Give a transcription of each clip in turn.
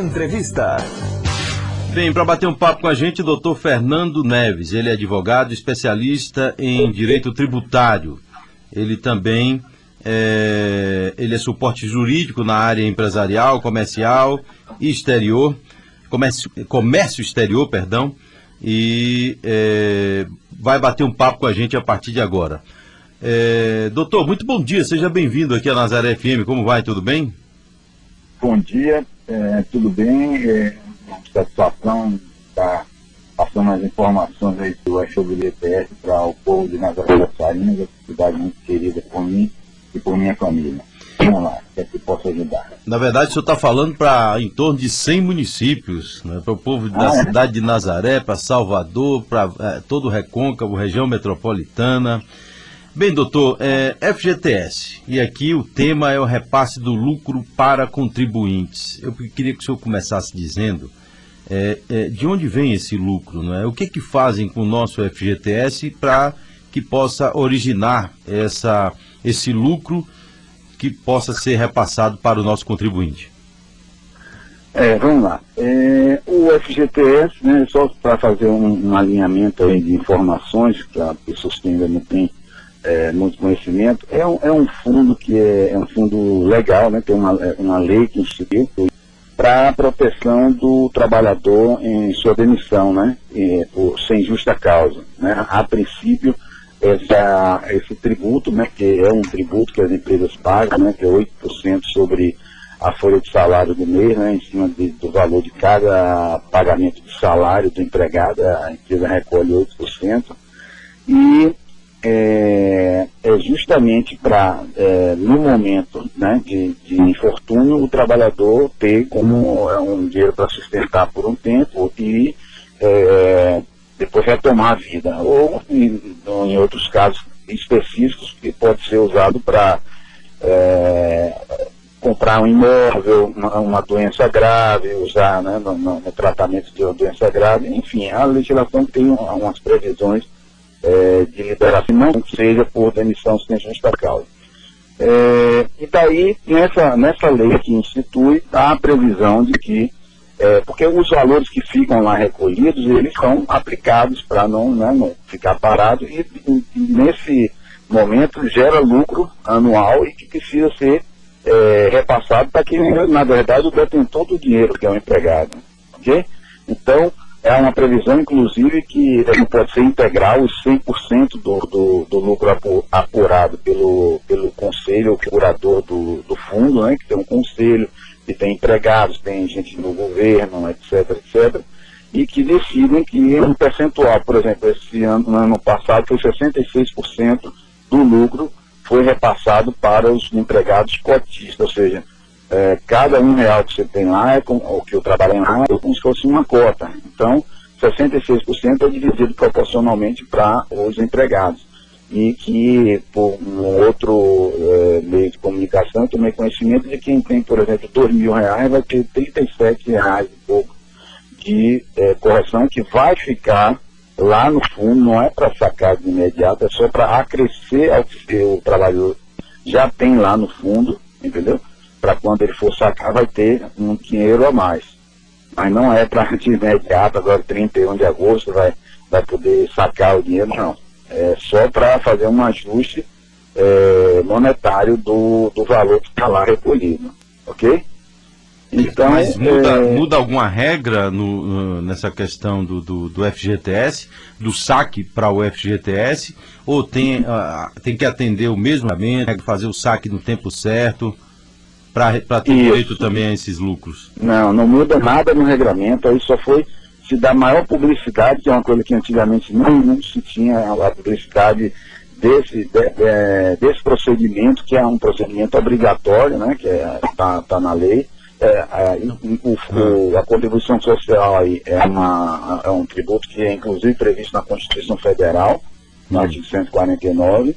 Entrevista. Bem, para bater um papo com a gente, o doutor Fernando Neves. Ele é advogado especialista em direito tributário. Ele também é, ele é suporte jurídico na área empresarial, comercial e exterior, comércio, comércio exterior, perdão, e é, vai bater um papo com a gente a partir de agora. É, doutor, muito bom dia, seja bem-vindo aqui à Nazaré FM, como vai, tudo bem? Bom dia, é, tudo bem, é, satisfação estar passando as informações aí do ETS para o povo de Nazaré das Salinas, cidade muito querida por mim e por minha família. Vamos lá, é que posso ajudar. Na verdade, o senhor está falando para em torno de 100 municípios, né, para o povo ah, da é? cidade de Nazaré, para Salvador, para é, todo o Recôncavo, região metropolitana. Bem, doutor, é, FGTS, e aqui o tema é o repasse do lucro para contribuintes. Eu queria que o senhor começasse dizendo é, é, de onde vem esse lucro, não é? O que que fazem com o nosso FGTS para que possa originar essa, esse lucro que possa ser repassado para o nosso contribuinte? É, vamos lá. É, o FGTS, né, só para fazer um, um, alinhamento aí de informações, para pessoas que ainda não têm é, muito conhecimento, é um, é um fundo que é, é, um fundo legal, né, tem uma, é, uma lei que instituiu para a proteção do trabalhador em sua demissão, né, e, por, sem justa causa. Né. A princípio, essa, esse tributo, né, que é um tributo que as empresas pagam, né, que é 8% sobre a folha de salário do mês, né, em cima de, do valor de cada pagamento de salário do empregado, a empresa recolhe 8%. E justamente para, é, no momento né, de, de, infortúnio, o trabalhador ter como é, um dinheiro para sustentar por um tempo e é, depois retomar a vida. Ou, em, em, outros casos específicos, que pode ser usado para é, comprar um imóvel, uma, uma, doença grave, usar né, no, no, tratamento de uma doença grave. Enfim, a legislação tem umas previsões é, de liberação, não seja por demissão sem justa causa. É, e daí, nessa, nessa lei que institui, há a previsão de que, é, porque os valores que ficam lá recolhidos, eles são aplicados para não, né, não ficar parado e, e, e, nesse momento gera lucro anual e que precisa ser é, repassado para quem, na verdade, o detentor do dinheiro, que é o empregado. Ok? Então, é uma previsão, inclusive, que não pode ser integral os 100% do, do, do lucro apurado pelo, pelo conselho, o curador do, do fundo, né, que tem um conselho, que tem empregados, tem gente no governo, etc, etc, e que decidem que um percentual, por exemplo, esse ano, no ano passado foi 66% do lucro foi repassado para os empregados cotistas, ou seja, é, cada um real que você tem lá, é com, ou que eu trabalho lá, é como se fosse uma cota. Então, 66% é dividido proporcionalmente para os empregados. E que, por um outro é, meio de comunicação, eu tomei conhecimento de quem tem, por exemplo, 2 mil reais, vai ter 37 reais e pouco de é, correção que vai ficar lá no fundo, não é para sacar de imediato, é só para acrescer ao que o trabalhador já tem lá no fundo, entendeu? Para quando ele for sacar, vai ter um dinheiro a mais. Mas não é para de imediato, agora 31 de agosto vai, vai poder sacar o dinheiro, não. É só para fazer um ajuste é, monetário do, do valor que está lá recolhido. Ok? Então, Mas muda, é... muda alguma regra no, nessa questão do, do, do, FGTS, do saque para o FGTS, ou tem, uh, tem que atender o mesmo fazer o saque no tempo certo? Para ter direito também a esses lucros? Não, não muda nada no regramento, aí só foi se dar maior publicidade, que é uma coisa que antigamente não, não se tinha a publicidade desse, de, de, desse procedimento, que é um procedimento obrigatório, né, que está é, tá, tá na lei. É, é, o, o, a contribuição social aí é, uma, é um tributo que é inclusive previsto na Constituição Federal, no artigo 149.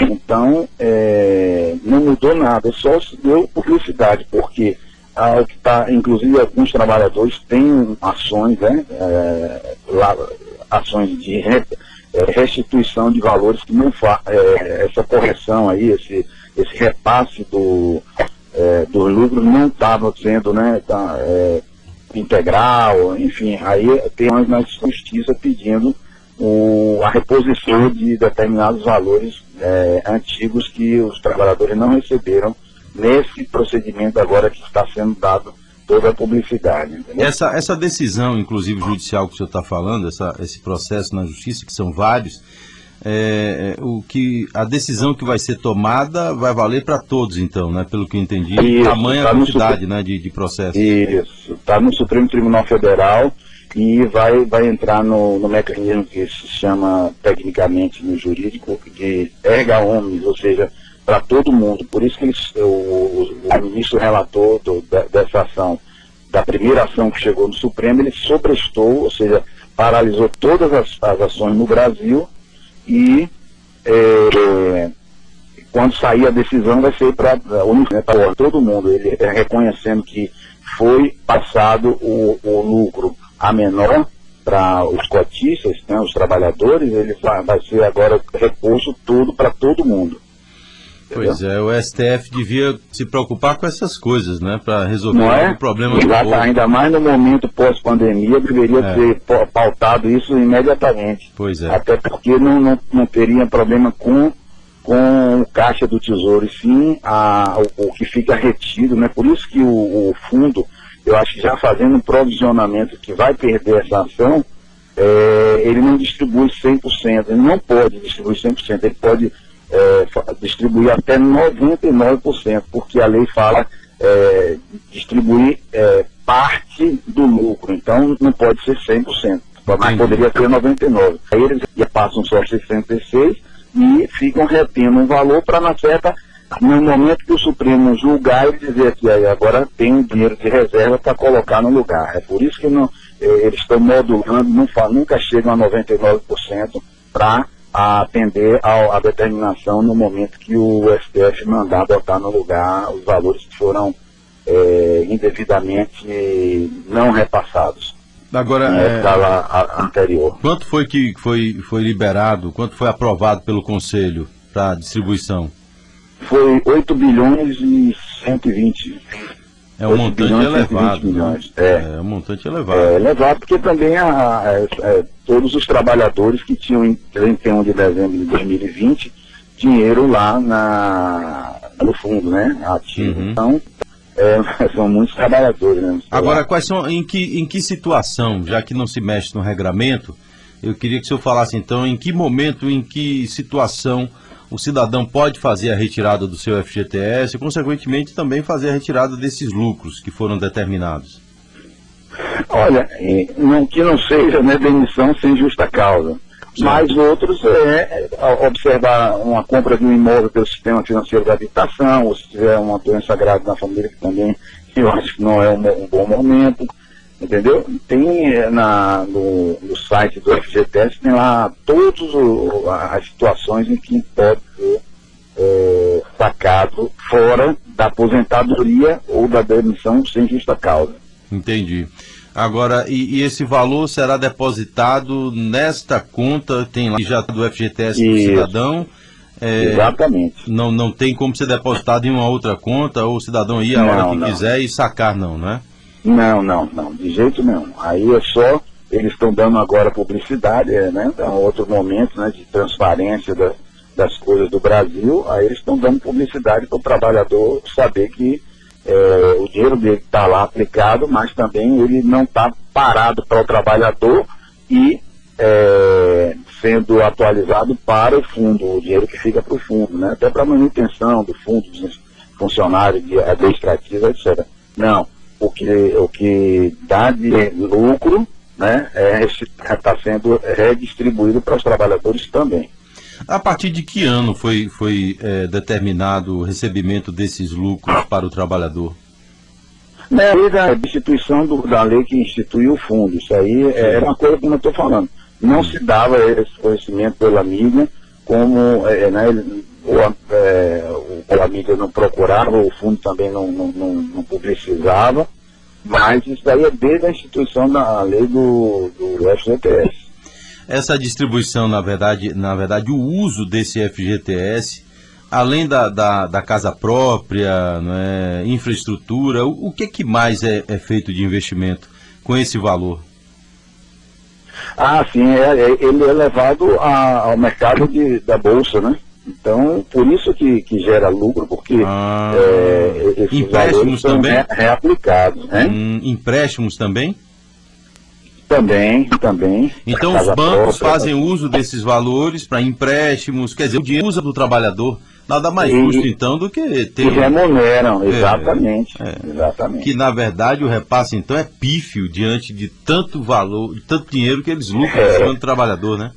Então, é, não mudou nada, só se deu publicidade, porque ah, tá, inclusive alguns trabalhadores têm ações, né, é, lá, ações de é, restituição de valores que não faz é, essa correção aí, esse, esse repasse do, é, dos lucros não estava sendo, né, tá, é, integral, enfim, aí tem na justiça pedindo o, a reposição de determinados valores é, antigos que os trabalhadores não receberam nesse procedimento agora que está sendo dado toda a publicidade. Essa, essa decisão, inclusive judicial que o senhor está falando, essa, esse processo na justiça, que são vários, é, é, o que a decisão que vai ser tomada vai valer para todos, então, né? Pelo que eu entendi, Isso, tamanha tá quantidade né, de, de processos. Isso, está no Supremo Tribunal Federal e vai, vai entrar no, no mecanismo que se chama tecnicamente no jurídico de erga omnes, ou seja, para todo mundo. Por isso que o, o ministro relator do, dessa ação, da primeira ação que chegou no Supremo, ele sobrestou, ou seja, paralisou todas as, as ações no Brasil e é, quando sair a decisão vai ser para né, todo mundo, ele é reconhecendo que foi passado o, o lucro a menor para os cotistas, né, os trabalhadores, ele vai, ser agora reposto tudo para todo mundo. Pois é, o STF devia se preocupar com essas coisas, né? Para resolver é? o problema do povo. Ainda mais no momento pós-pandemia, deveria é. ser pautado isso imediatamente. Pois é. Até porque não, não, não teria problema com, com o caixa do tesouro, e sim a, o, o, que fica retido, né? Por isso que o, o, fundo, eu acho que já fazendo um provisionamento que vai perder essa ação, é, ele não distribui 100%, ele não pode distribuir 100%, ele pode é, distribuir até 99%, porque a lei fala é, distribuir é, parte do lucro, então não pode ser 100%, mas poderia ser 99%. Aí eles já passam só 66% e ficam retendo um valor para na certa, no momento que o Supremo julgar, ele dizer que aí agora tem dinheiro de reserva para colocar no lugar. É por isso que não, é, eles estão modulando, não, nunca chegam a 99% para a atender à determinação no momento que o STF mandar botar no lugar os valores que foram é, indevidamente não repassados. Agora, é, escala anterior. Quanto foi que foi, foi liberado, quanto foi aprovado pelo Conselho para distribuição? Foi 8 bilhões e 120 é um montante elevado. Né? É. é um montante elevado. É elevado porque também a, a, a, é, todos os trabalhadores que tinham em 31 de dezembro de 2020 dinheiro lá na, no fundo, né? Ativo. Uhum. Então, é, são muitos trabalhadores, né? Agora, quais são, em que, em que situação, já que não se mexe no regramento, eu queria que o senhor falasse então em que momento, em que situação o cidadão pode fazer a retirada do seu FGTS e, consequentemente, também fazer a retirada desses lucros que foram determinados? Olha, não, que não seja né, demissão sem justa causa. Sim. Mas outros é, é observar uma compra de um imóvel pelo sistema financeiro da habitação, ou se tiver uma doença grave na família, que também eu acho que não é um, um bom momento entendeu? Tem eh, na, no, no, site do FGTS, tem lá todas as situações em que pode ser é, sacado fora da aposentadoria ou da demissão sem justa causa. Entendi. Agora, e, e esse valor será depositado nesta conta, tem lá já do FGTS do cidadão? É, Exatamente. Não, não tem como ser depositado em uma outra conta, ou o cidadão ir a hora que não. quiser e sacar, não, né? Não, não, não, de jeito nenhum. Aí é só, eles estão dando agora publicidade, é, né? É um outro momento né, de transparência da, das coisas do Brasil, aí eles estão dando publicidade para o trabalhador saber que é, o dinheiro dele está lá aplicado, mas também ele não está parado para o trabalhador e é, sendo atualizado para o fundo, o dinheiro que fica para o fundo, né? até para manutenção do fundo, dos funcionários de administrativa, etc. Não, o que, o que dá de lucro né, é, está sendo redistribuído para os trabalhadores também. A partir de que ano foi, foi é, determinado o recebimento desses lucros para o trabalhador? Na lei da instituição do, da lei que instituiu o fundo. Isso aí é, era uma coisa como eu estou falando. Não se dava esse conhecimento pela mídia, como é, né, o, é, a mídia não procurava, o fundo também não, não, não, não publicizava, mas isso daí é desde a instituição da lei do, do FGTS. Essa distribuição, na verdade, na verdade, o uso desse FGTS, além da, da, da casa própria, né, infraestrutura, o, o que, que mais é, é feito de investimento com esse valor? Ah, sim, é, é, ele é levado a, ao mercado de, da Bolsa, né? Então, por isso que, que gera lucro, porque ah, é, empréstimos também re, reaplicados. Né? Hum, empréstimos também? Também, também. Então os bancos própria, fazem uso desses valores para empréstimos, quer dizer, o dinheiro usa do trabalhador. Nada mais e, justo, então, do que ter. Que remuneram, exatamente, é, é. exatamente. Que, na verdade, o repasse, então, é pífio diante de tanto valor, de tanto dinheiro que eles lucram é. do trabalhador, né?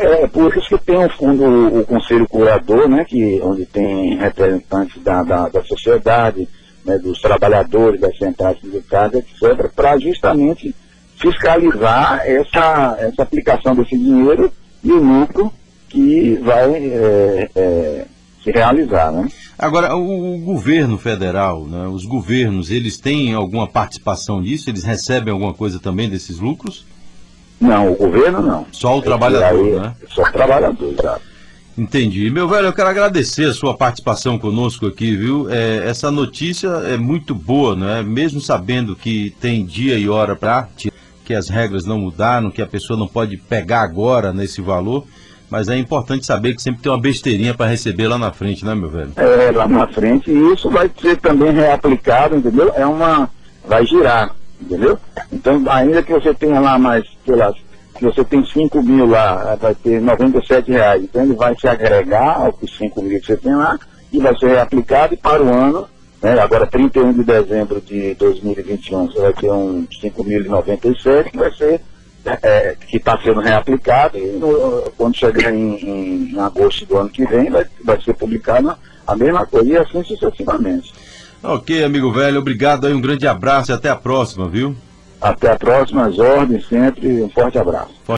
É, por isso que tem o fundo, o Conselho Curador, né, que, onde tem representantes da, da, da sociedade, né, dos trabalhadores, das centrais sindicais, etc., para justamente fiscalizar essa, essa aplicação desse dinheiro e o lucro que vai é, é, se realizar. Né? Agora, o, o governo federal, né, os governos, eles têm alguma participação nisso? Eles recebem alguma coisa também desses lucros? Não, o governo não. Só o trabalhador, aí, né? Só o trabalhador, exato. Entendi. Meu velho, eu quero agradecer a sua participação conosco aqui, viu? É, essa notícia é muito boa, né? Mesmo sabendo que tem dia e hora para que as regras não mudaram, que a pessoa não pode pegar agora nesse valor, mas é importante saber que sempre tem uma besteirinha para receber lá na frente, né, meu velho? É, lá na frente, e isso vai ser também reaplicado, entendeu? É uma. vai girar entendeu? Então, ainda que você tenha lá mais, sei lá, que você tem 5 mil lá, vai ter 97 reais. Então ele vai se agregar aos 5 mil que você tem lá e vai ser reaplicado e para o ano, né, agora 31 de dezembro de 2021, você vai ter um 5.097 que vai ser é, é que está sendo reaplicado e no, quando chegar em, em, em, agosto do ano que vem vai, vai ser publicado a mesma coisa e assim sucessivamente. Ok, amigo velho, obrigado aí, um grande abraço e até a próxima, viu? Até a próxima, as ordens sempre, um forte abraço.